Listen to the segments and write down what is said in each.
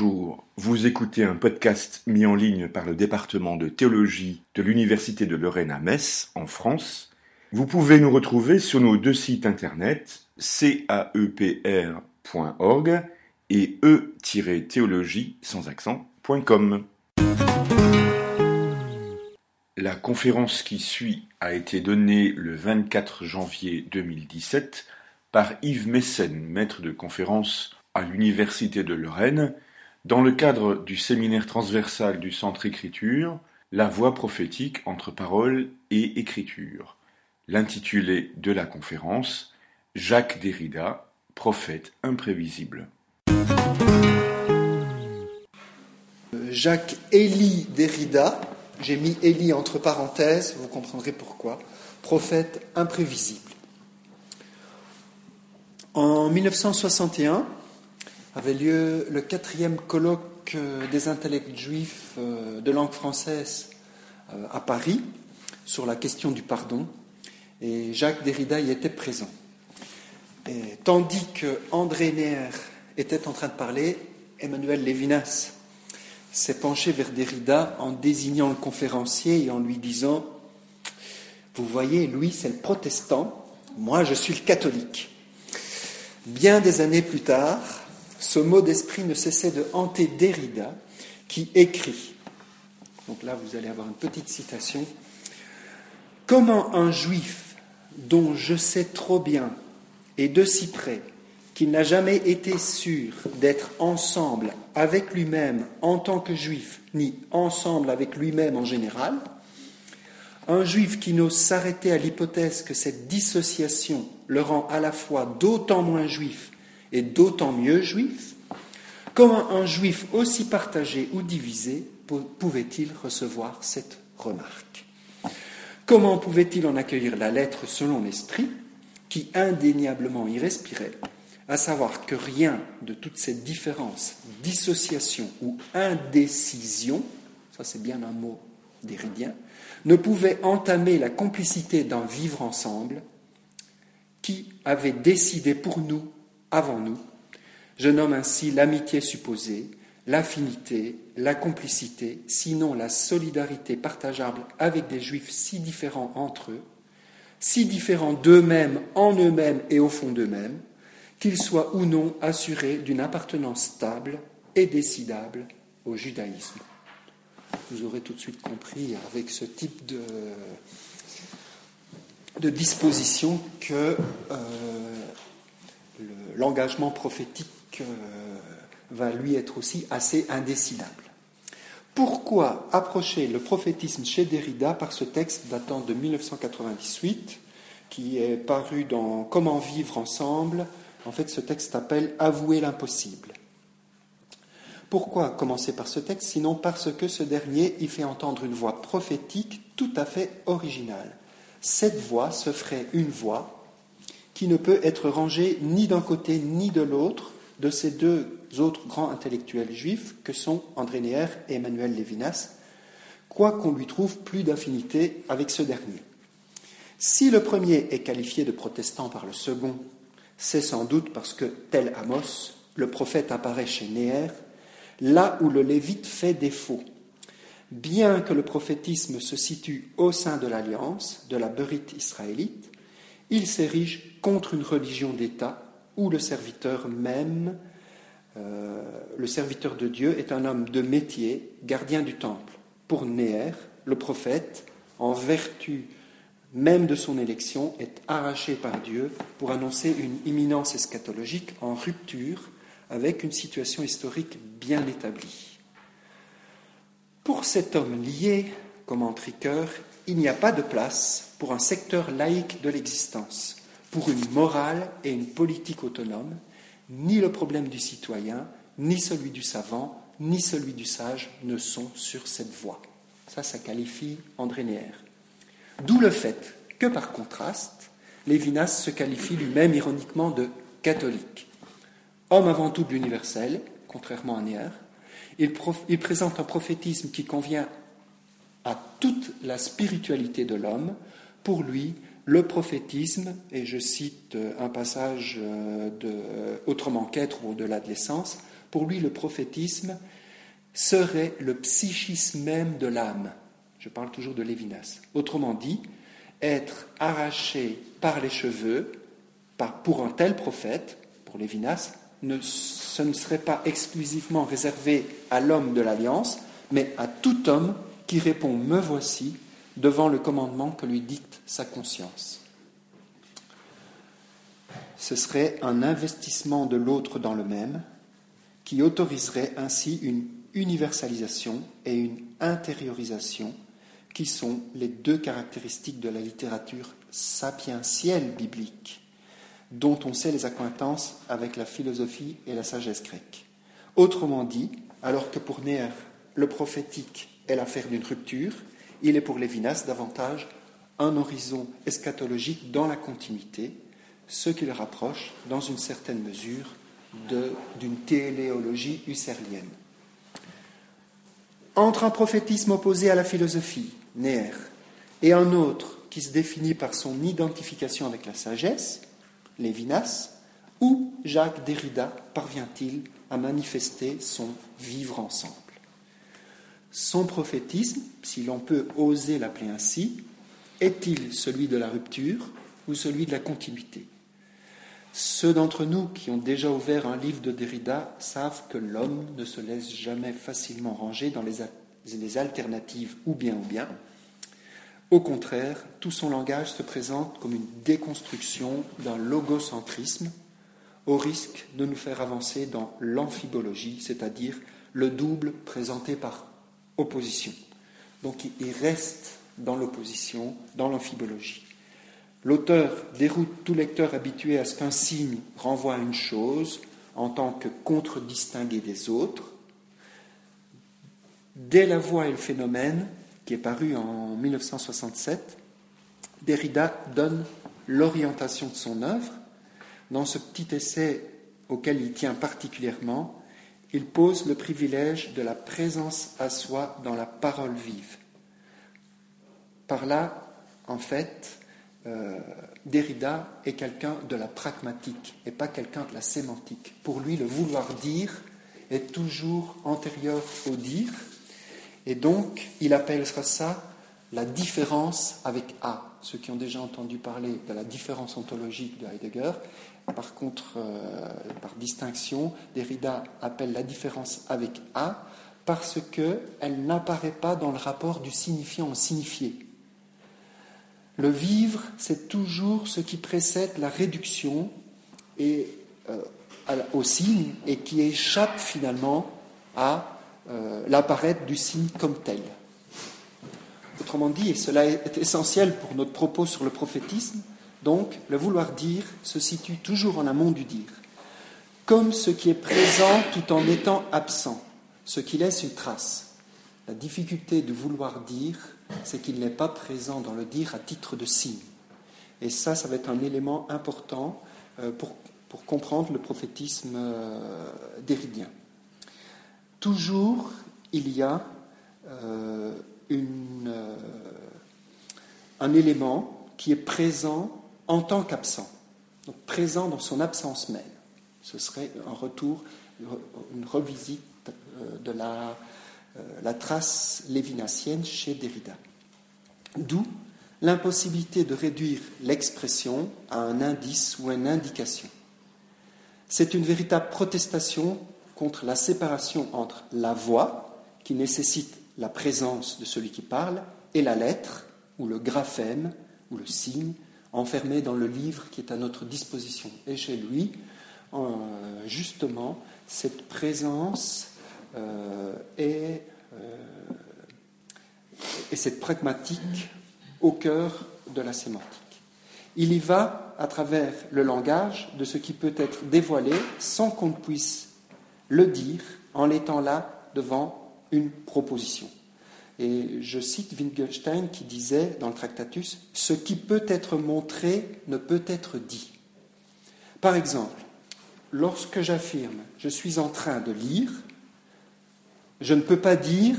Vous écoutez un podcast mis en ligne par le département de théologie de l'Université de Lorraine à Metz, en France. Vous pouvez nous retrouver sur nos deux sites internet caepr.org et e-théologie sans accent.com. La conférence qui suit a été donnée le 24 janvier 2017 par Yves Messen, maître de conférence à l'Université de Lorraine, dans le cadre du séminaire transversal du Centre Écriture, La voie prophétique entre parole et écriture. L'intitulé de la conférence, Jacques Derrida, prophète imprévisible. Jacques Élie Derrida, j'ai mis Élie entre parenthèses, vous comprendrez pourquoi, prophète imprévisible. En 1961, avait lieu le quatrième colloque euh, des intellects juifs euh, de langue française euh, à Paris sur la question du pardon, et Jacques Derrida y était présent. Tandis que André Neher était en train de parler, Emmanuel Lévinas s'est penché vers Derrida en désignant le conférencier et en lui disant Vous voyez, lui, c'est le protestant, moi, je suis le catholique. Bien des années plus tard, ce mot d'esprit ne cessait de hanter Derrida, qui écrit, donc là vous allez avoir une petite citation, Comment un juif dont je sais trop bien et de si près qu'il n'a jamais été sûr d'être ensemble avec lui-même en tant que juif, ni ensemble avec lui-même en général, un juif qui n'ose s'arrêter à l'hypothèse que cette dissociation le rend à la fois d'autant moins juif et d'autant mieux juif, comment un juif aussi partagé ou divisé pouvait-il recevoir cette remarque? Comment pouvait-il en accueillir la lettre selon l'esprit, qui indéniablement y respirait, à savoir que rien de toutes ces différences, dissociation ou indécision, ça c'est bien un mot déridien, ne pouvait entamer la complicité d'un vivre ensemble qui avait décidé pour nous avant nous. Je nomme ainsi l'amitié supposée, l'affinité, la complicité, sinon la solidarité partageable avec des juifs si différents entre eux, si différents d'eux-mêmes, en eux-mêmes et au fond d'eux-mêmes, qu'ils soient ou non assurés d'une appartenance stable et décidable au judaïsme. Vous aurez tout de suite compris avec ce type de, de disposition que euh, l'engagement prophétique euh, va lui être aussi assez indécidable. Pourquoi approcher le prophétisme chez Derrida par ce texte datant de 1998, qui est paru dans Comment vivre ensemble? En fait, ce texte s'appelle Avouer l'impossible. Pourquoi commencer par ce texte Sinon parce que ce dernier y fait entendre une voix prophétique tout à fait originale? Cette voix se ferait une voix qui ne peut être rangé ni d'un côté ni de l'autre de ces deux autres grands intellectuels juifs que sont André Neher et Emmanuel Lévinas, quoiqu'on lui trouve plus d'affinité avec ce dernier. Si le premier est qualifié de protestant par le second, c'est sans doute parce que, tel Amos, le prophète apparaît chez Neher, là où le lévite fait défaut. Bien que le prophétisme se situe au sein de l'alliance, de la berite israélite, il s'érige contre une religion d'État où le serviteur même, euh, le serviteur de Dieu, est un homme de métier, gardien du temple. Pour Néer, le prophète, en vertu même de son élection, est arraché par Dieu pour annoncer une imminence eschatologique en rupture avec une situation historique bien établie. Pour cet homme lié, comme Ricoeur, il n'y a pas de place pour un secteur laïque de l'existence, pour une morale et une politique autonome, ni le problème du citoyen, ni celui du savant, ni celui du sage ne sont sur cette voie. Ça, ça qualifie André Neher. D'où le fait que, par contraste, Lévinas se qualifie lui-même ironiquement de catholique. Homme avant tout de l'universel, contrairement à Neher, il, il présente un prophétisme qui convient à toute la spiritualité de l'homme. Pour lui, le prophétisme, et je cite euh, un passage euh, de Autrement qu'être ou au-delà de l'essence, Pour lui, le prophétisme serait le psychisme même de l'âme. Je parle toujours de Lévinas. Autrement dit, être arraché par les cheveux par, pour un tel prophète, pour Lévinas, ne, ce ne serait pas exclusivement réservé à l'homme de l'Alliance, mais à tout homme qui répond Me voici devant le commandement que lui dicte sa conscience. Ce serait un investissement de l'autre dans le même qui autoriserait ainsi une universalisation et une intériorisation qui sont les deux caractéristiques de la littérature sapientielle biblique, dont on sait les accointances avec la philosophie et la sagesse grecque. Autrement dit, alors que pour Néer, le prophétique est l'affaire d'une rupture, il est pour Lévinas davantage un horizon eschatologique dans la continuité, ce qui le rapproche, dans une certaine mesure, d'une téléologie husserlienne. Entre un prophétisme opposé à la philosophie, Néer, et un autre qui se définit par son identification avec la sagesse, Lévinas, où Jacques Derrida parvient-il à manifester son vivre ensemble? Son prophétisme, si l'on peut oser l'appeler ainsi, est-il celui de la rupture ou celui de la continuité? Ceux d'entre nous qui ont déjà ouvert un livre de Derrida savent que l'homme ne se laisse jamais facilement ranger dans les, alternatives ou bien ou bien. Au contraire, tout son langage se présente comme une déconstruction d'un logocentrisme, au risque de nous faire avancer dans l'amphibologie, c'est-à-dire le double présenté par opposition. Donc il reste dans l'opposition, dans l'amphibologie. L'auteur déroute tout lecteur habitué à ce qu'un signe renvoie à une chose en tant que contre-distingué des autres. Dès la voix et le phénomène, qui est paru en 1967, Derrida donne l'orientation de son œuvre. Dans ce petit essai auquel il tient particulièrement, il pose le privilège de la présence à soi dans la parole vive. Par là, en fait, euh, Derrida est quelqu'un de la pragmatique et pas quelqu'un de la sémantique. Pour lui, le vouloir dire est toujours antérieur au dire, et donc, il appellera ça la différence avec A. Ceux qui ont déjà entendu parler de la différence ontologique de Heidegger, par contre, euh, par distinction, Derrida appelle la différence avec A parce qu'elle n'apparaît pas dans le rapport du signifiant au signifié. Le vivre, c'est toujours ce qui précède la réduction et, euh, au signe et qui échappe finalement à euh, l'apparaître du signe comme tel. Autrement dit, et cela est essentiel pour notre propos sur le prophétisme, donc le vouloir dire se situe toujours en amont du dire, comme ce qui est présent tout en étant absent, ce qui laisse une trace. La difficulté de vouloir dire, c'est qu'il n'est pas présent dans le dire à titre de signe. Et ça, ça va être un élément important euh, pour, pour comprendre le prophétisme euh, déridien toujours il y a euh, un élément qui est présent en tant qu'absent, donc présent dans son absence même. Ce serait un retour, une revisite euh, de la, la trace lévinassienne chez Derrida. D'où l'impossibilité de réduire l'expression à un indice ou une indication. C'est une véritable protestation contre la séparation entre la voix, qui nécessite la présence de celui qui parle, et la lettre, ou le graphème, ou le signe, enfermé dans le livre qui est à notre disposition. Et chez lui, justement, cette présence euh, et, euh, et cette pragmatique au cœur de la sémantique. Il y va à travers le langage de ce qui peut être dévoilé sans qu'on puisse le dire en l'étant là devant une proposition. Et je cite Wittgenstein qui disait dans le Tractatus Ce qui peut être montré ne peut être dit. Par exemple, lorsque j'affirme je suis en train de lire, je ne peux pas dire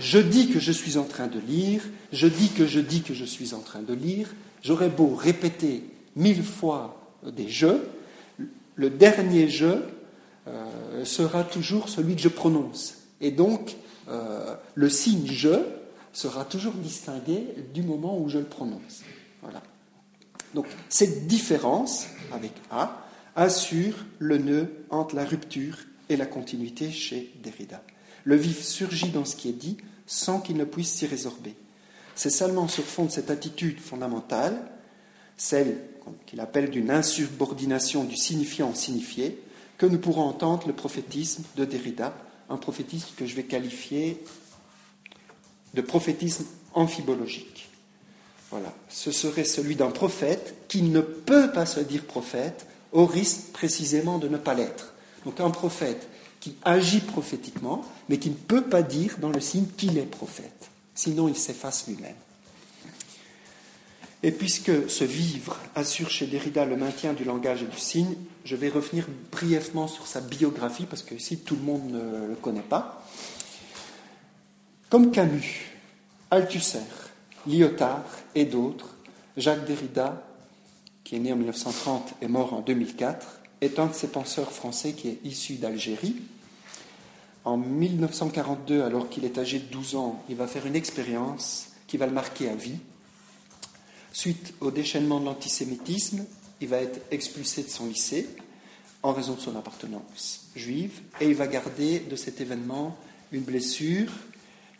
je dis que je suis en train de lire, je dis que je dis que je suis en train de lire. J'aurais beau répéter mille fois des jeux, le dernier jeu euh, sera toujours celui que je prononce. Et donc, euh, le signe je sera toujours distingué du moment où je le prononce. Voilà. Donc, cette différence avec A assure le nœud entre la rupture et la continuité chez Derrida. Le vif surgit dans ce qui est dit sans qu'il ne puisse s'y résorber. C'est seulement sur fond de cette attitude fondamentale, celle qu'il appelle d'une insubordination du signifiant signifié, que nous pourrons entendre le prophétisme de Derrida, un prophétisme que je vais qualifier de prophétisme amphibologique. Voilà, ce serait celui d'un prophète qui ne peut pas se dire prophète au risque précisément de ne pas l'être. Donc un prophète qui agit prophétiquement, mais qui ne peut pas dire dans le signe qu'il est prophète. Sinon, il s'efface lui-même. Et puisque ce vivre assure chez Derrida le maintien du langage et du signe, je vais revenir brièvement sur sa biographie, parce que ici tout le monde ne le connaît pas. Comme Camus, Althusser, Lyotard et d'autres, Jacques Derrida, qui est né en 1930 et mort en 2004, est un de ces penseurs français qui est issu d'Algérie. En 1942, alors qu'il est âgé de 12 ans, il va faire une expérience qui va le marquer à vie Suite au déchaînement de l'antisémitisme, il va être expulsé de son lycée en raison de son appartenance juive et il va garder de cet événement une blessure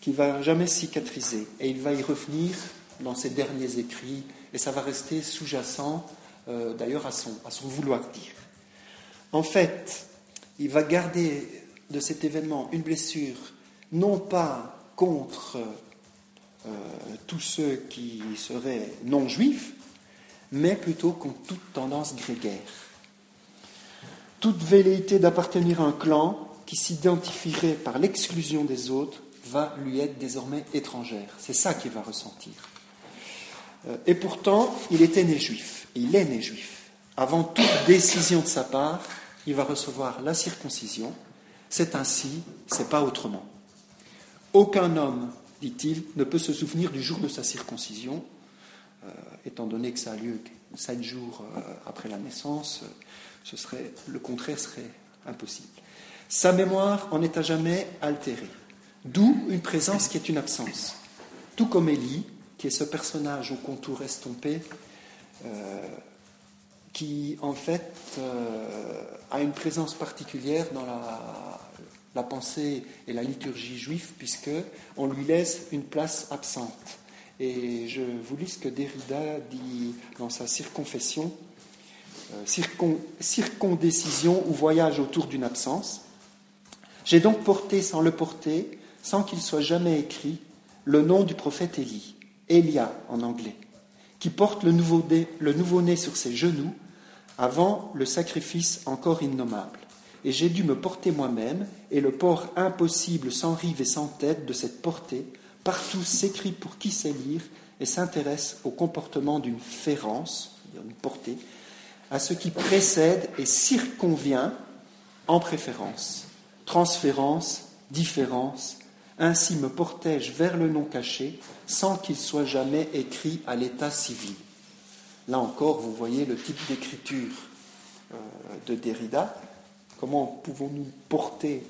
qui va jamais cicatriser et il va y revenir dans ses derniers écrits et ça va rester sous-jacent euh, d'ailleurs à son, à son vouloir dire. En fait, il va garder de cet événement une blessure non pas contre euh, tous ceux qui seraient non juifs, mais plutôt contre toute tendance grégaire. Toute velléité d'appartenir à un clan qui s'identifierait par l'exclusion des autres va lui être désormais étrangère. C'est ça qu'il va ressentir. Euh, et pourtant, il était né juif. Il est né juif. Avant toute décision de sa part, il va recevoir la circoncision. C'est ainsi, c'est pas autrement. Aucun homme dit-il, ne peut se souvenir du jour de sa circoncision, étant donné que ça a lieu sept jours euh, après la naissance, euh, ce serait, le contraire serait impossible. Sa mémoire en est à jamais altérée, d'où une présence qui est une absence. Tout comme Élie, qui est ce personnage au contour estompé, qui en fait a une présence particulière dans la, la pensée et la liturgie juive, puisque on lui laisse une place absente. Et je vous lis ce que Derrida dit dans sa circonfession, euh, circondécision ou voyage autour d'une absence. J'ai donc porté sans le porter, sans qu'il soit jamais écrit, le nom du prophète Élie, Elia en anglais, qui porte le nouveau-né nouveau sur ses genoux avant le sacrifice encore innommable et j'ai dû me porter moi-même, et le port impossible sans rive et sans tête de cette portée, partout s'écrit pour qui sait lire et s'intéresse au comportement d'une férence, d'une portée, à ce qui précède et circonvient en préférence, transférence, différence, ainsi me portai-je vers le nom caché sans qu'il soit jamais écrit à l'état civil. Là encore, vous voyez le type d'écriture euh, de Derrida, Comment pouvons-nous porter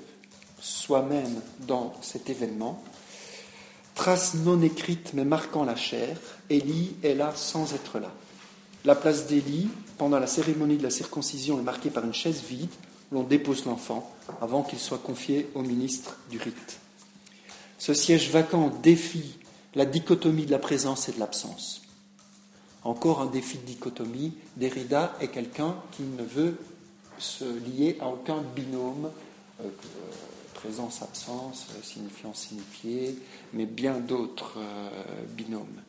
soi-même dans cet événement? Trace non écrite mais marquant la chair, Élie est là sans être là. La place d'Élie, pendant la cérémonie de la circoncision, est marquée par une chaise vide où l'on dépose l'enfant avant qu'il soit confié au ministre du rite. Ce siège vacant défie la dichotomie de la présence et de l'absence. Encore un défi de dichotomie, Derrida est quelqu'un qui ne veut se lier à aucun binôme, euh, présence-absence, euh, signifiant-signifié, mais bien d'autres euh, binômes.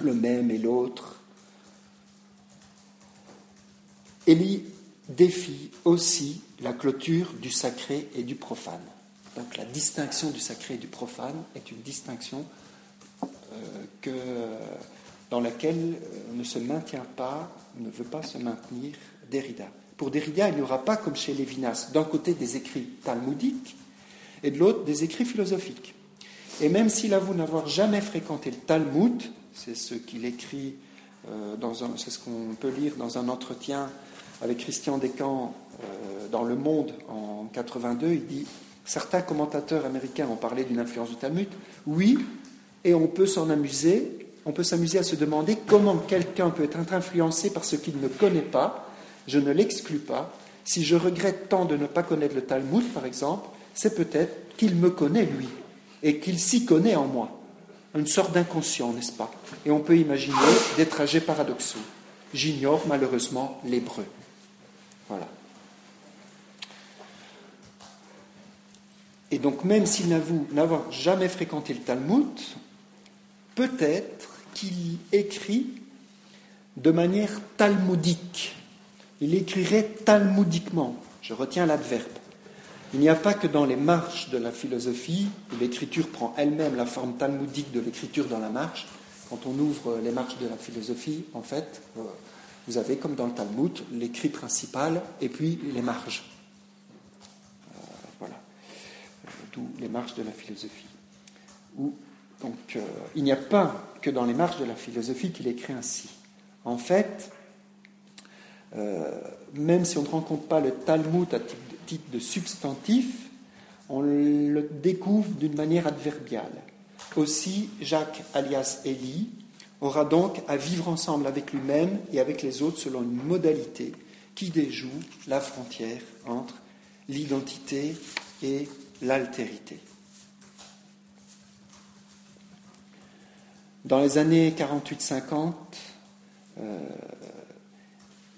Le même et l'autre. Élie défie aussi la clôture du sacré et du profane. Donc la distinction du sacré et du profane est une distinction que, dans laquelle ne se maintient pas, ne veut pas se maintenir Derrida. Pour Derrida, il n'y aura pas, comme chez Lévinas, d'un côté des écrits talmudiques et de l'autre des écrits philosophiques. Et même s'il avoue n'avoir jamais fréquenté le Talmud, c'est ce qu'il écrit c'est ce qu'on peut lire dans un entretien avec Christian Descamps dans Le Monde en 82. Il dit Certains commentateurs américains ont parlé d'une influence du Talmud. Oui, et on peut s'en amuser. On peut s'amuser à se demander comment quelqu'un peut être influencé par ce qu'il ne connaît pas. Je ne l'exclus pas. Si je regrette tant de ne pas connaître le Talmud, par exemple, c'est peut-être qu'il me connaît, lui, et qu'il s'y connaît en moi. Une sorte d'inconscient, n'est-ce pas? Et on peut imaginer des trajets paradoxaux. J'ignore malheureusement l'hébreu. Voilà. Et donc, même s'il n'avoue n'avoir jamais fréquenté le Talmud, peut-être qu'il écrit de manière talmudique. Il écrirait talmudiquement. Je retiens l'adverbe. Il n'y a pas que dans les marches de la philosophie, où l'écriture prend elle-même la forme talmudique de l'écriture dans la marche. Quand on ouvre les marches de la philosophie, en fait, euh, vous avez, comme dans le Talmud, l'écrit principal et puis les marges. les marches de la philosophie. donc, euh, il n'y a pas que dans les marches de la philosophie qu'il écrit ainsi. En fait, euh, même si on ne rencontre pas le Talmud à titre de substantif, on le découvre d'une manière adverbiale. Aussi, Jacques, alias Élie, aura donc à vivre ensemble avec lui-même et avec les autres selon une modalité qui déjoue la frontière entre l'identité et l'altérité. Dans les années 48-50, euh,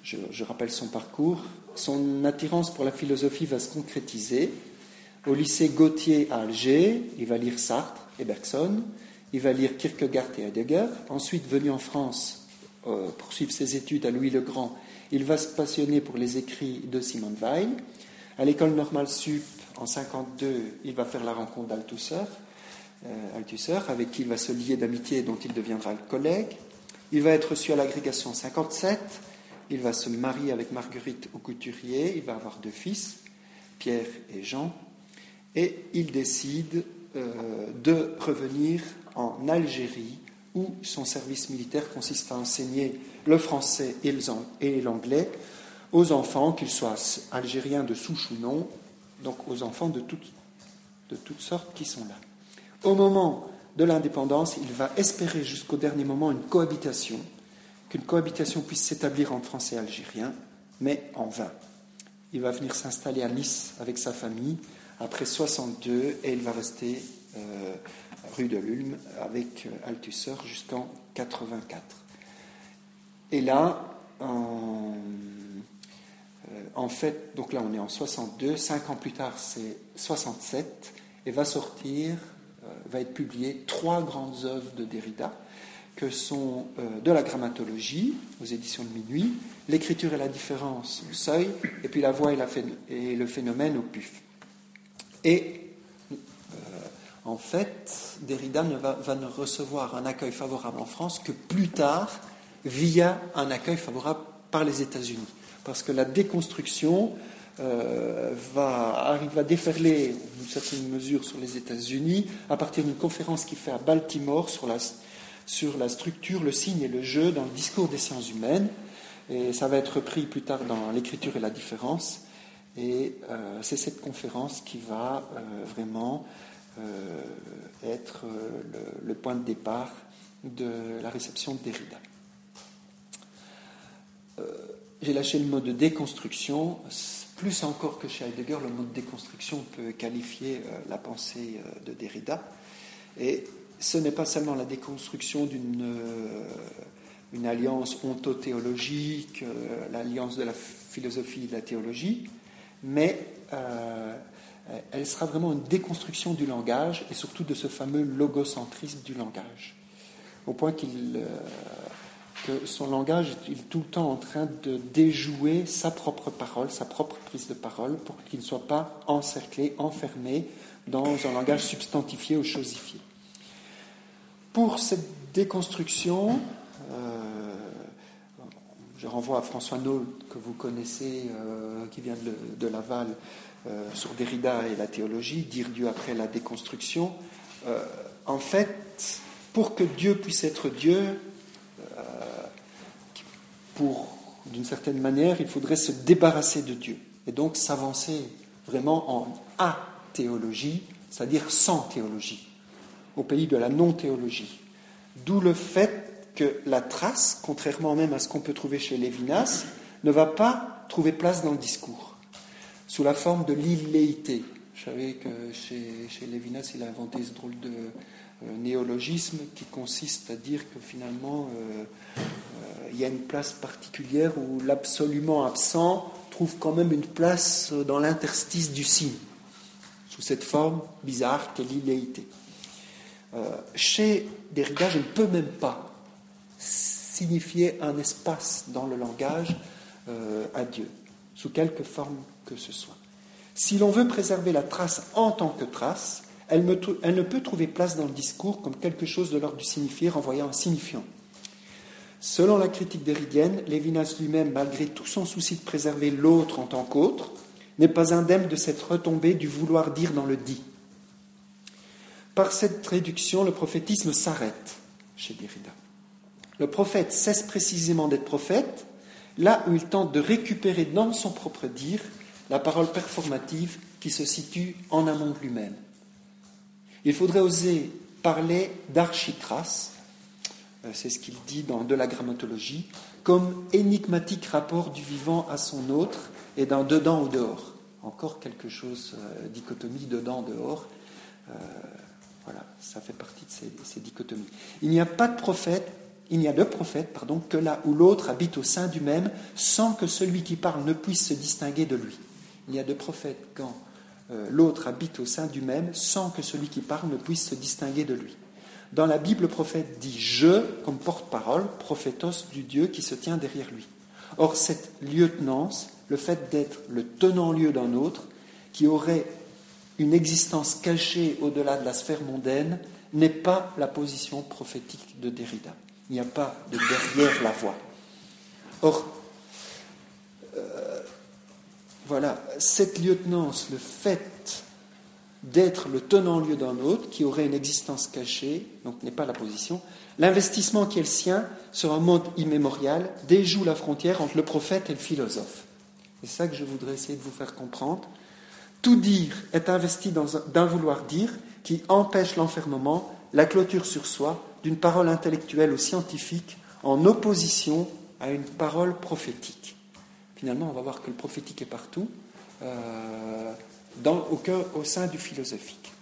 je, rappelle son parcours, son attirance pour la philosophie va se concrétiser. Au lycée Gauthier à Alger, il va lire Sartre et Bergson, il va lire Kierkegaard et Heidegger. Ensuite, venu en France euh, poursuivre ses études à Louis le Grand, il va se passionner pour les écrits de Simone Weil. À l'école normale sup, en 52, il va faire la rencontre d'Althusser, euh, avec qui il va se lier d'amitié et dont il deviendra le collègue. Il va être reçu à l'agrégation en 57. Il va se marier avec Marguerite au couturier. Il va avoir deux fils, Pierre et Jean. Et il décide euh, de revenir en Algérie, où son service militaire consiste à enseigner le français et l'anglais aux enfants, qu'ils soient algériens de souche ou non, donc aux enfants de toutes, de toutes sortes qui sont là. Au moment de l'indépendance, il va espérer jusqu'au dernier moment une cohabitation, qu'une cohabitation puisse s'établir entre Français et Algériens, mais en vain. Il va venir s'installer à Nice avec sa famille après 62 et il va rester euh, rue de l'Ulm avec euh, Althusser jusqu'en 84. Et là, en euh, en fait, donc là on est en 62, cinq ans plus tard c'est 67, et va sortir, va être publié trois grandes œuvres de Derrida, que sont euh, de la grammatologie aux éditions de minuit, l'écriture et la différence au seuil, et puis la voix et, le phénomène au puf. Et en fait, Derrida ne va, ne recevoir un accueil favorable en France que plus tard, via un accueil favorable par les États-Unis parce que la déconstruction euh, va, déferler une certaine mesure sur les États-Unis à partir d'une conférence qui fait à Baltimore sur la, sur la structure, le signe et le jeu dans le discours des sciences humaines. Et ça va être repris plus tard dans l'écriture et la différence. Et euh, c'est cette conférence qui va euh, vraiment être le, le, point de départ de la réception de Derrida. J'ai lâché le mot de déconstruction. Plus encore que chez Heidegger, le mot de déconstruction peut qualifier euh, la pensée euh, de Derrida. Et ce n'est pas seulement la déconstruction d'une euh, alliance ontothéologique, l'alliance de la philosophie et de la théologie, mais elle sera vraiment une déconstruction du langage et surtout de ce fameux logocentrisme du langage. Au point qu'il que son langage est tout le temps en train de déjouer sa propre parole, sa propre prise de parole, pour qu'il ne soit pas encerclé, enfermé dans un langage substantifié ou chosifié. Pour cette déconstruction, euh, je renvoie à François Nault, que vous connaissez, euh, qui vient de, Laval, euh, sur Derrida et la théologie, dire Dieu après la déconstruction. en fait, pour que Dieu puisse être Dieu, d'une certaine manière, il faudrait se débarrasser de Dieu et donc s'avancer vraiment en athéologie, c'est-à-dire sans théologie, au pays de la non-théologie. D'où le fait que la trace, contrairement même à ce qu'on peut trouver chez Lévinas, ne va pas trouver place dans le discours, sous la forme de l'illéité. Je savais que chez, chez, Lévinas, il a inventé ce drôle de euh, néologisme qui consiste à dire que finalement, euh, euh, il y a une place particulière où l'absolument absent trouve quand même une place dans l'interstice du signe, sous cette forme bizarre qu'est l'illéité. Chez Derrida, je ne peux même pas signifier un espace dans le langage à Dieu, sous quelque forme que ce soit. Si l'on veut préserver la trace en tant que trace, elle, ne peut trouver place dans le discours comme quelque chose de l'ordre du signifié renvoyant un signifiant. Selon la critique déridienne, Lévinas lui-même, malgré tout son souci de préserver l'autre en tant qu'autre, n'est pas indemne de cette retombée du vouloir dire dans le dit. Par cette réduction, le prophétisme s'arrête chez Derrida. Le prophète cesse précisément d'être prophète là où il tente de récupérer dans son propre dire la parole performative qui se situe en amont de lui-même. Il faudrait oser parler d'architras, euh, c'est ce qu'il dit dans De la grammatologie, comme énigmatique rapport du vivant à son autre et d'un dedans ou dehors. Encore quelque chose, euh, dichotomie dedans-dehors. Euh, voilà, ça fait partie de ces, dichotomies. Il n'y a pas de prophète, il n'y a de prophète, pardon, que là où l'autre habite au sein du même, sans que celui qui parle ne puisse se distinguer de lui. Il n'y a de prophète quand euh, l'autre habite au sein du même sans que celui qui parle ne puisse se distinguer de lui. Dans la Bible, le prophète dit je comme porte-parole, prophétos du Dieu qui se tient derrière lui. Or, cette lieutenance, le fait d'être le tenant-lieu d'un autre, qui aurait une existence cachée au-delà de la sphère mondaine, n'est pas la position prophétique de Derrida. Il n'y a pas de derrière la voix. Or, voilà, cette lieutenance, le fait d'être le tenant-lieu d'un autre qui aurait une existence cachée, donc n'est pas la position, l'investissement qui est le sien sur un monde immémorial déjoue la frontière entre le prophète et le philosophe. C'est ça que je voudrais essayer de vous faire comprendre. Tout dire est investi d'un vouloir dire qui empêche l'enfermement, la clôture sur soi d'une parole intellectuelle ou scientifique en opposition à une parole prophétique finalement, on va voir que le prophétique est partout, euh, au sein du philosophique.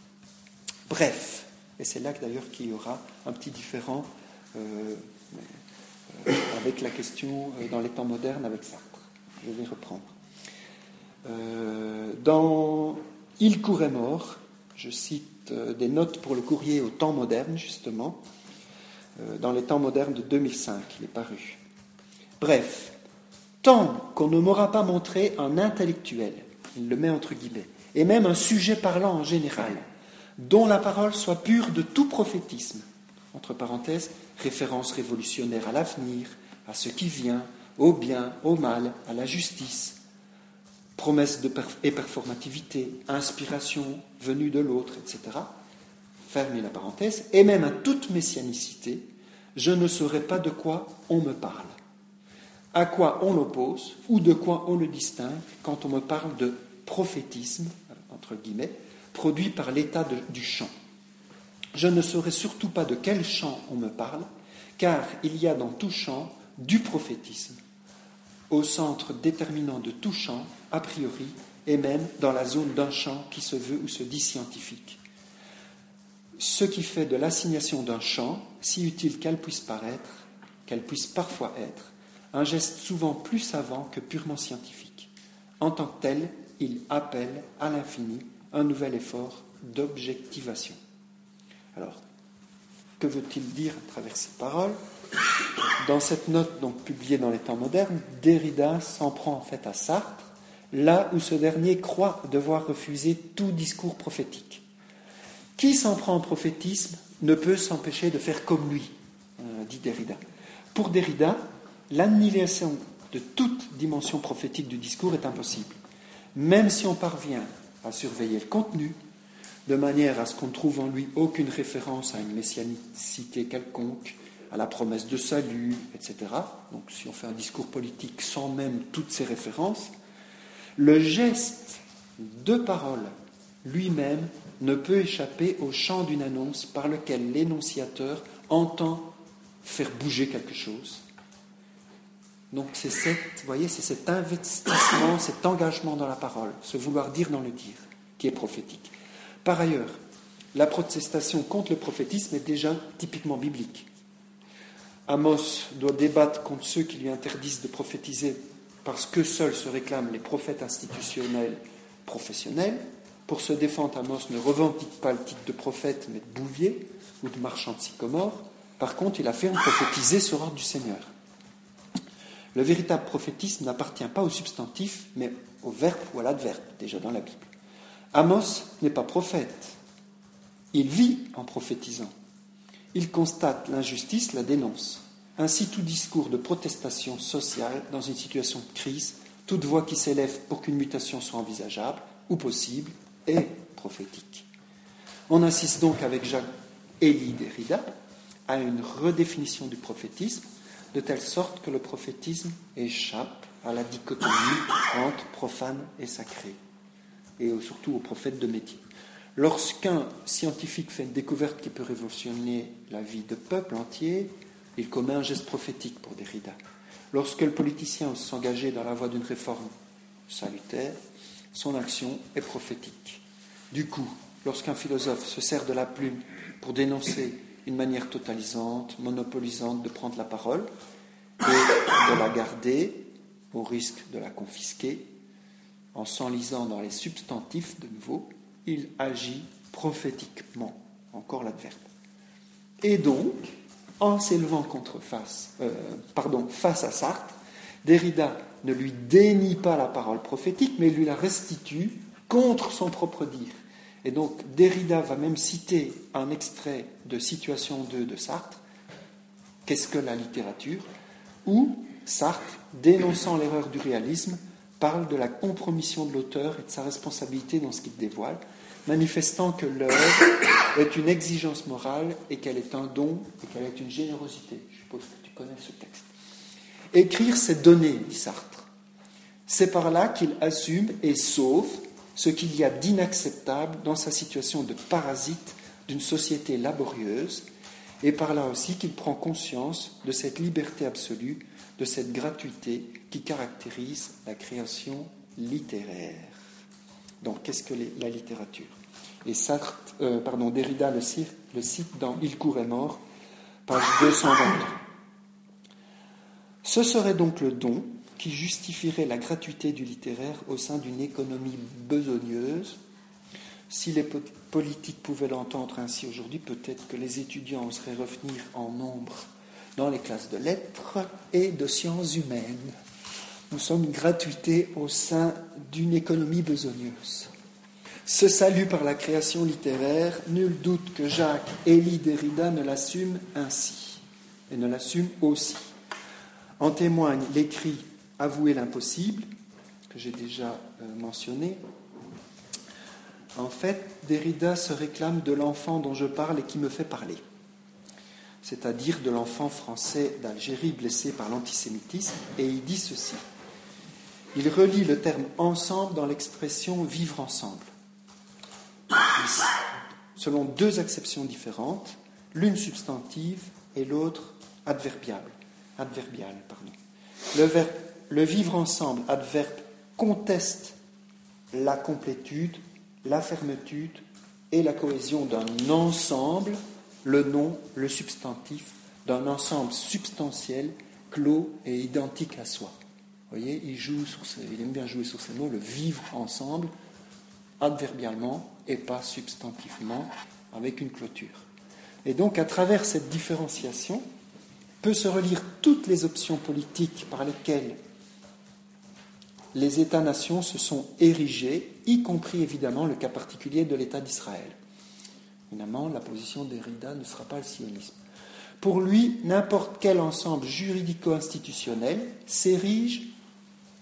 Bref, et c'est là d'ailleurs qu'il y aura un petit différent euh, euh, avec la question dans les temps modernes avec Sartre. Je vais reprendre. Dans Il courait mort, je cite des notes pour le courrier au temps moderne, justement, dans les temps modernes de 2005, il est paru. Bref, tant qu'on ne m'aura pas montré un intellectuel, il le met entre guillemets, et même un sujet parlant en général, dont la parole soit pure de tout prophétisme, entre parenthèses, référence révolutionnaire à l'avenir, à ce qui vient, au bien, au mal, à la justice, promesse de et performativité, inspiration venue de l'autre, etc. Fermez la parenthèse, et même à toute messianicité, je ne saurais pas de quoi on me parle à quoi on l'oppose ou de quoi on le distingue quand on me parle de prophétisme, entre guillemets, produit par l'état du chant. Je ne saurais surtout pas de quel chant on me parle, car il y a dans tout chant du prophétisme, au centre déterminant de tout chant, a priori, et même dans la zone d'un chant qui se veut ou se dit scientifique. Ce qui fait de l'assignation d'un chant, si utile qu'elle puisse paraître, qu'elle puisse parfois être, un geste souvent plus savant que purement scientifique. En tant que tel, il appelle à l'infini un nouvel effort d'objectivation. Alors, que veut-il dire à travers ces paroles? Dans cette note donc publiée dans les temps modernes, Derrida s'en prend en fait à Sartre, là où ce dernier croit devoir refuser tout discours prophétique. Qui s'en prend au prophétisme ne peut s'empêcher de faire comme lui, euh, dit Derrida. Pour Derrida, l'annihilation de toute dimension prophétique du discours est impossible. Même si on parvient à surveiller le contenu, de manière à ce qu'on ne trouve en lui aucune référence à une messianicité quelconque à la promesse de salut, etc. Donc si on fait un discours politique sans même toutes ces références, le geste de parole lui-même ne peut échapper au champ d'une annonce par lequel l'énonciateur entend faire bouger quelque chose. Donc c'est cette, voyez, c'est cet investissement, cet engagement dans la parole, ce vouloir dire dans le dire, qui est prophétique. Par ailleurs, la protestation contre le prophétisme est déjà typiquement biblique. Amos doit débattre contre ceux qui lui interdisent de prophétiser parce que seuls se réclament les prophètes institutionnels professionnels. Pour se défendre, Amos ne revendique pas le titre de prophète, mais de bouvier ou de marchand de sycomore. Par contre, il affirme prophétiser sur ordre du Seigneur. Le véritable prophétisme n'appartient pas au substantif, mais au verbe ou à l'adverbe, déjà dans la Bible. Amos n'est pas prophète. Il vit en prophétisant. Il constate l'injustice, la dénonce. Ainsi, tout discours de protestation sociale dans une situation de crise, toute voix qui s'élève pour qu'une mutation soit envisageable ou possible, est prophétique. On insiste donc avec Jacques Élie Derrida à une redéfinition du prophétisme de telle sorte que le prophétisme échappe à la dichotomie entre profane et sacré, et surtout aux prophètes de métier. Lorsqu'un scientifique fait une découverte qui peut révolutionner la vie de peuple entier, il commet un geste prophétique pour Derrida. Lorsque le politicien s'engager dans la voie d'une réforme salutaire, son action est prophétique. Du coup, lorsqu'un philosophe se sert de la plume pour dénoncer une manière totalisante, monopolisante de prendre la parole et de la garder au risque de la confisquer, en s'enlisant dans les substantifs de nouveau, il agit prophétiquement, encore l'adverbe. Et donc, en s'élevant contre face, euh, pardon, face à Sartre, Derrida ne lui dénie pas la parole prophétique, mais lui la restitue contre son propre dire. Et donc Derrida va même citer un extrait de Situation 2 de Sartre, Qu'est-ce que la littérature? où Sartre, dénonçant l'erreur du réalisme, parle de la compromission de l'auteur et de sa responsabilité dans ce qu'il dévoile, manifestant que l'œuvre est une exigence morale et qu'elle est un don et qu'elle est une générosité. Je suppose que tu connais ce texte. Écrire, c'est donner, dit Sartre. C'est par là qu'il assume et sauve ce qu'il y a d'inacceptable dans sa situation de parasite d'une société laborieuse, et par là aussi qu'il prend conscience de cette liberté absolue, de cette gratuité qui caractérise la création littéraire. Donc, qu'est-ce que la littérature? Et Sartre, euh, Derrida le cite, dans Il courait mort, page 223. Ce serait donc le don qui justifierait la gratuité du littéraire au sein d'une économie besogneuse. Si les politiques pouvaient l'entendre ainsi aujourd'hui, peut-être que les étudiants oseraient revenir en nombre dans les classes de lettres et de sciences humaines. Nous sommes une gratuité au sein d'une économie besogneuse. Ce salut par la création littéraire, nul doute que Jacques Élie Derrida ne l'assume ainsi, et ne l'assume aussi. En témoigne l'écrit avouer l'impossible, que j'ai déjà euh, mentionné. En fait, Derrida se réclame de l'enfant dont je parle et qui me fait parler, c'est-à-dire de l'enfant français d'Algérie blessé par l'antisémitisme, et il dit ceci. Il relie le terme ensemble dans l'expression vivre ensemble, selon deux acceptions différentes, l'une substantive et l'autre adverbiale. adverbiale pardon. Le vivre ensemble, adverbe, conteste la complétude, la fermetude et la cohésion d'un ensemble, le nom, le substantif, d'un ensemble substantiel, clos et identique à soi. Vous voyez, il, joue sur il aime bien jouer sur ces mots, le vivre ensemble, adverbialement et pas substantivement, avec une clôture. Et donc, à travers cette différenciation, peut se relire toutes les options politiques par lesquelles les États-nations se sont érigés, y compris évidemment le cas particulier de l'État d'Israël. Évidemment, la position d'Erida ne sera pas le sionisme. Pour lui, n'importe quel ensemble juridico-institutionnel s'érige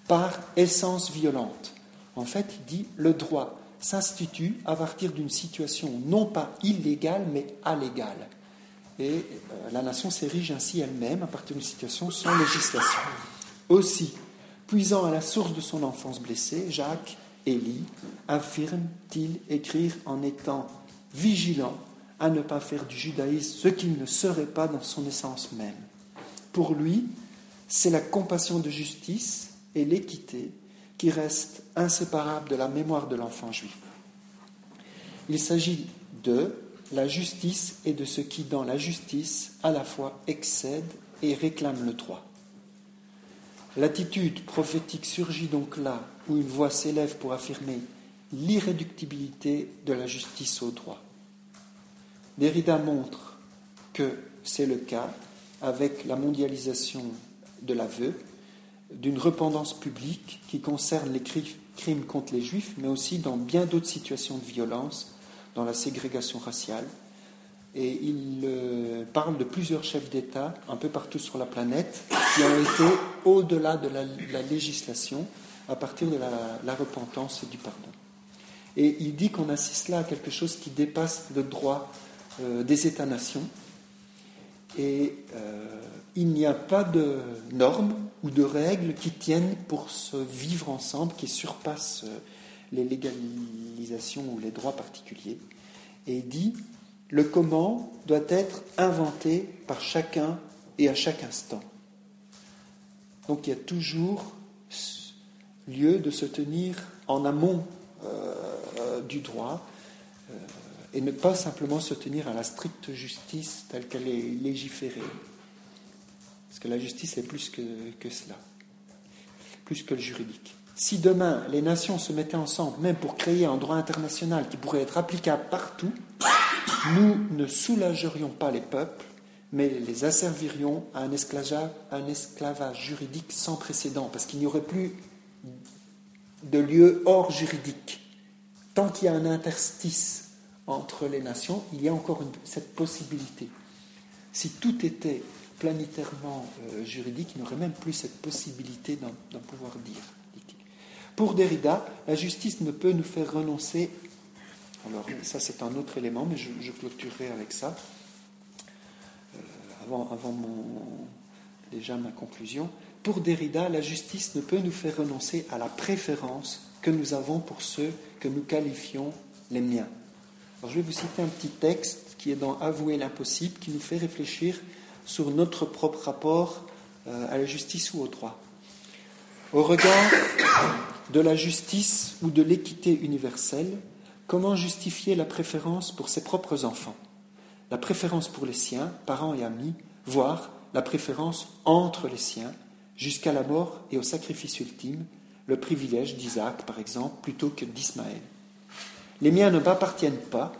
par essence violente. En fait, il dit le droit s'institue à partir d'une situation non pas illégale mais allégale. et euh, la nation s'érige ainsi elle-même à partir d'une situation sans législation. Aussi, puisant à la source de son enfance blessée, Jacques Élie affirme-t-il écrire en étant vigilant à ne pas faire du judaïsme ce qu'il ne serait pas dans son essence même. Pour lui, c'est la compassion de justice et l'équité qui restent inséparables de la mémoire de l'enfant juif. Il s'agit de la justice et de ce qui, dans la justice, à la fois excède et réclame le droit. L'attitude prophétique surgit donc là où une voix s'élève pour affirmer l'irréductibilité de la justice au droit. Derrida montre que c'est le cas avec la mondialisation de l'aveu, d'une repentance publique qui concerne les crimes contre les juifs, mais aussi dans bien d'autres situations de violence, dans la ségrégation raciale. Et il euh, parle de plusieurs chefs d'État un peu partout sur la planète qui ont été au-delà de la, législation à partir de la, repentance et du pardon. Et il dit qu'on assiste là à quelque chose qui dépasse le droit euh, des États-nations. Et euh, il n'y a pas de normes ou de règles qui tiennent pour se vivre ensemble, qui surpassent les légalisations ou les droits particuliers. Et il dit le comment doit être inventé par chacun et à chaque instant. Donc il y a toujours lieu de se tenir en amont euh, du droit euh, et ne pas simplement se tenir à la stricte justice telle qu'elle est légiférée. Parce que la justice est plus que, que cela, plus que le juridique. Si demain les nations se mettaient ensemble, même pour créer un droit international qui pourrait être applicable partout, nous ne soulagerions pas les peuples, mais les asservirions à un esclavage, un esclavage juridique sans précédent, parce qu'il n'y aurait plus de lieu hors juridique. Tant qu'il y a un interstice entre les nations, il y a encore cette possibilité. Si tout était planétairement euh, juridique, il n'y aurait même plus cette possibilité d'en pouvoir dire. Pour Derrida, la justice ne peut nous faire renoncer alors, ça, c'est un autre élément, mais je, clôturerai avec ça. Euh, avant déjà ma conclusion. Pour Derrida, la justice ne peut nous faire renoncer à la préférence que nous avons pour ceux que nous qualifions les miens. Je vais vous citer un petit texte qui est dans Avouer l'impossible, qui nous fait réfléchir sur notre propre rapport euh, à la justice ou au droit. Au regard de la justice ou de l'équité universelle, Comment justifier la préférence pour ses propres enfants? La préférence pour les siens, parents et amis, voire la préférence entre les siens, jusqu'à la mort et au sacrifice ultime, le privilège d'Isaac, par exemple, plutôt que d'Ismaël. Les miens ne m'appartiennent pas,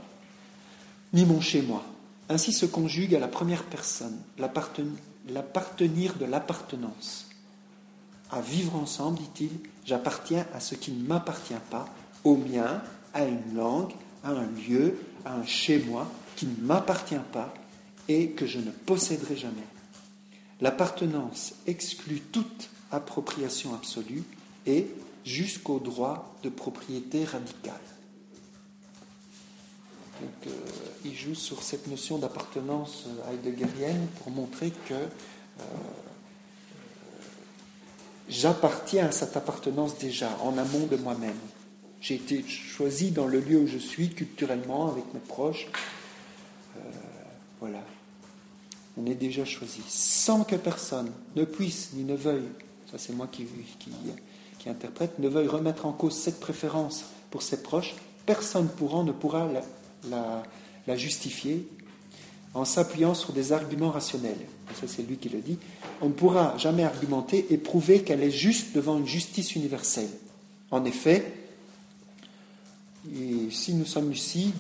ni mon chez moi. Ainsi se conjugue à la première personne l'appartenir de l'appartenance. À vivre ensemble, dit-il, j'appartiens à ce qui ne m'appartient pas, au mien, à une langue, à un lieu, à un chez-moi qui ne m'appartient pas et que je ne posséderai jamais. L'appartenance exclut toute appropriation absolue et jusqu'au droit de propriété radicale. Donc, euh, il joue sur cette notion d'appartenance heideggerienne pour montrer que euh, j'appartiens à cette appartenance déjà en amont de moi-même. J'ai été choisi dans le lieu où je suis, culturellement, avec mes proches. Euh, voilà. On est déjà choisi. Sans que personne ne puisse ni ne veuille, ça c'est moi qui, qui, interprète, ne veuille remettre en cause cette préférence pour ses proches, personne pourra, ne pourra la, justifier en s'appuyant sur des arguments rationnels. Ça, c'est lui qui le dit. On ne pourra jamais argumenter et prouver qu'elle est juste devant une justice universelle. En effet, et si nous sommes lucides,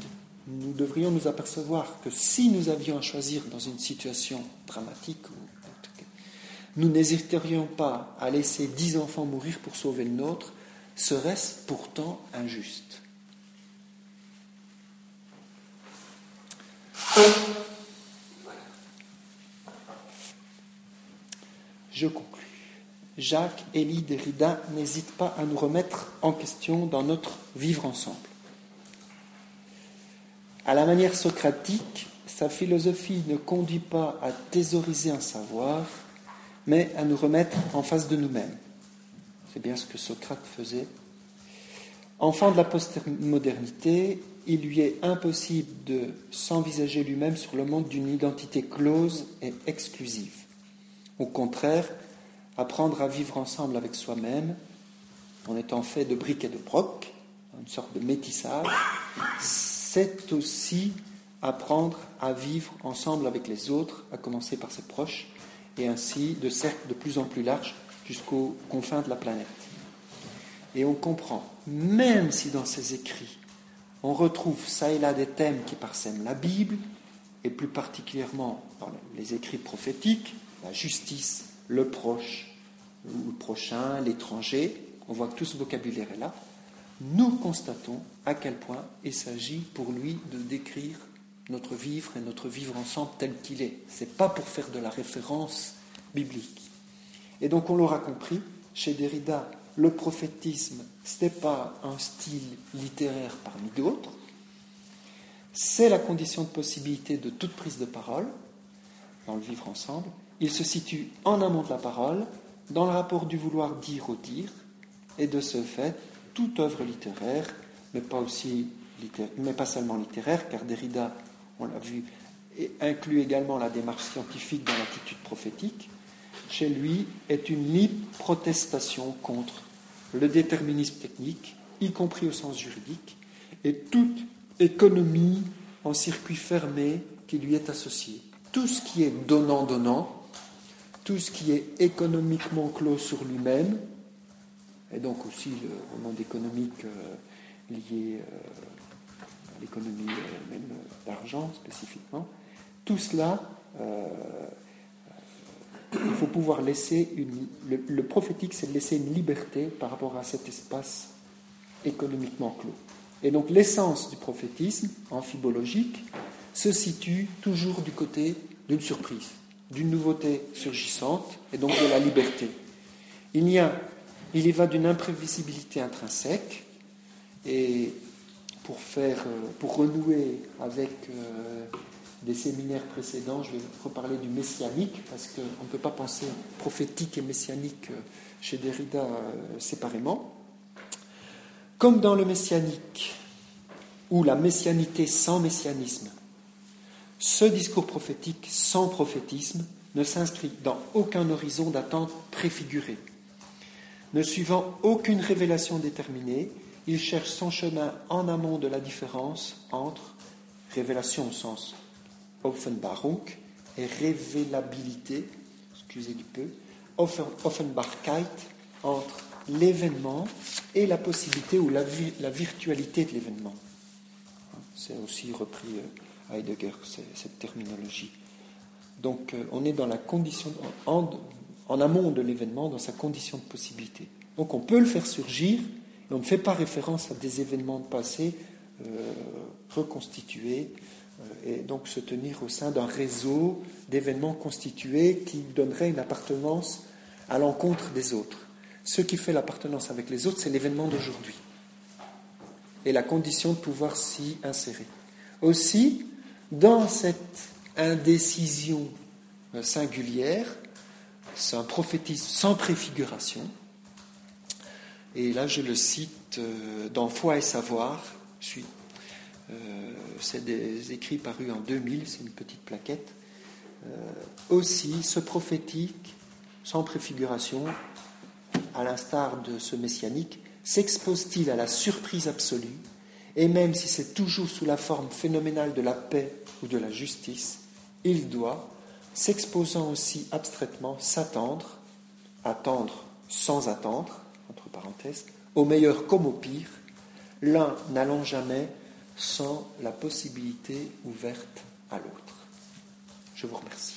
nous devrions nous apercevoir que si nous avions à choisir dans une situation dramatique, nous n'hésiterions pas à laisser dix enfants mourir pour sauver le nôtre, serait-ce pourtant injuste Je conclus. Jacques Élie Derrida n'hésite pas à nous remettre en question dans notre vivre ensemble. À la manière socratique, sa philosophie ne conduit pas à thésauriser un savoir, mais à nous remettre en face de nous-mêmes. C'est bien ce que Socrate faisait. Enfant de la postmodernité, il lui est impossible de s'envisager lui-même sur le monde d'une identité close et exclusive. Au contraire, apprendre à vivre ensemble avec soi-même, en étant fait de briques et de brocs, une sorte de métissage, c'est aussi apprendre à vivre ensemble avec les autres, à commencer par ses proches, et ainsi de cercles de plus en plus larges jusqu'aux confins de la planète. Et on comprend, même si dans ses écrits, on retrouve ça et là des thèmes qui parsèment la Bible, et plus particulièrement dans les écrits prophétiques, la justice, le proche, le prochain, l'étranger, on voit que tout ce vocabulaire est là, nous constatons à quel point il s'agit pour lui de décrire notre vivre et notre vivre ensemble tel qu'il est. Ce n'est pas pour faire de la référence biblique. Et donc on l'aura compris, chez Derrida, le prophétisme, ce n'est pas un style littéraire parmi d'autres, c'est la condition de possibilité de toute prise de parole dans le vivre ensemble. Il se situe en amont de la parole, dans le rapport du vouloir dire au dire, et de ce fait, toute œuvre littéraire, mais pas, aussi, mais pas seulement littéraire, car Derrida, on l'a vu, inclut également la démarche scientifique dans l'attitude prophétique, chez lui est une libre protestation contre le déterminisme technique, y compris au sens juridique, et toute économie en circuit fermé qui lui est associée. Tout ce qui est donnant-donnant, tout ce qui est économiquement clos sur lui-même, et donc aussi le monde économique euh, lié euh, à l'économie euh, même d'argent spécifiquement, tout cela il faut pouvoir laisser une. Le, prophétique, c'est de laisser une liberté par rapport à cet espace économiquement clos. Et donc l'essence du prophétisme amphibologique se situe toujours du côté d'une surprise, d'une nouveauté surgissante et donc de la liberté. Il y a, il y va d'une imprévisibilité intrinsèque et pour faire, pour renouer avec euh, des séminaires précédents, je vais reparler du messianique, parce qu'on ne peut pas penser prophétique et messianique euh, chez Derrida euh, séparément. Comme dans le messianique, ou la messianité sans messianisme, ce discours prophétique sans prophétisme ne s'inscrit dans aucun horizon d'attente préfiguré. Ne suivant aucune révélation déterminée, il cherche son chemin en amont de la différence entre révélation au sens Offenbarung et révélabilité, excusez du peu, Offenbarkeit entre l'événement et la possibilité ou la, virtualité de l'événement. C'est aussi repris euh, Heidegger, cette terminologie. Donc euh, on est dans la condition, en, amont de l'événement, dans sa condition de possibilité. Donc on peut le faire surgir, mais on ne fait pas référence à des événements passés euh, reconstitués euh, et donc se tenir au sein d'un réseau d'événements constitués qui donnerait une appartenance à l'encontre des autres. Ce qui fait l'appartenance avec les autres, c'est l'événement d'aujourd'hui et la condition de pouvoir s'y insérer. Aussi, dans cette indécision singulière, c'est un prophétisme sans préfiguration, et là je le cite euh, dans Foi et Savoir, euh, c'est des écrits parus en 2000, c'est une petite plaquette. Euh, aussi, ce prophétique, sans préfiguration, à l'instar de ce messianique, s'expose-t-il à la surprise absolue, et même si c'est toujours sous la forme phénoménale de la paix ou de la justice, il doit, s'exposant aussi abstraitement, s'attendre, attendre sans attendre, entre parenthèses, au meilleur comme au pire, l'un n'allant jamais sans la possibilité ouverte à l'autre. Je vous remercie.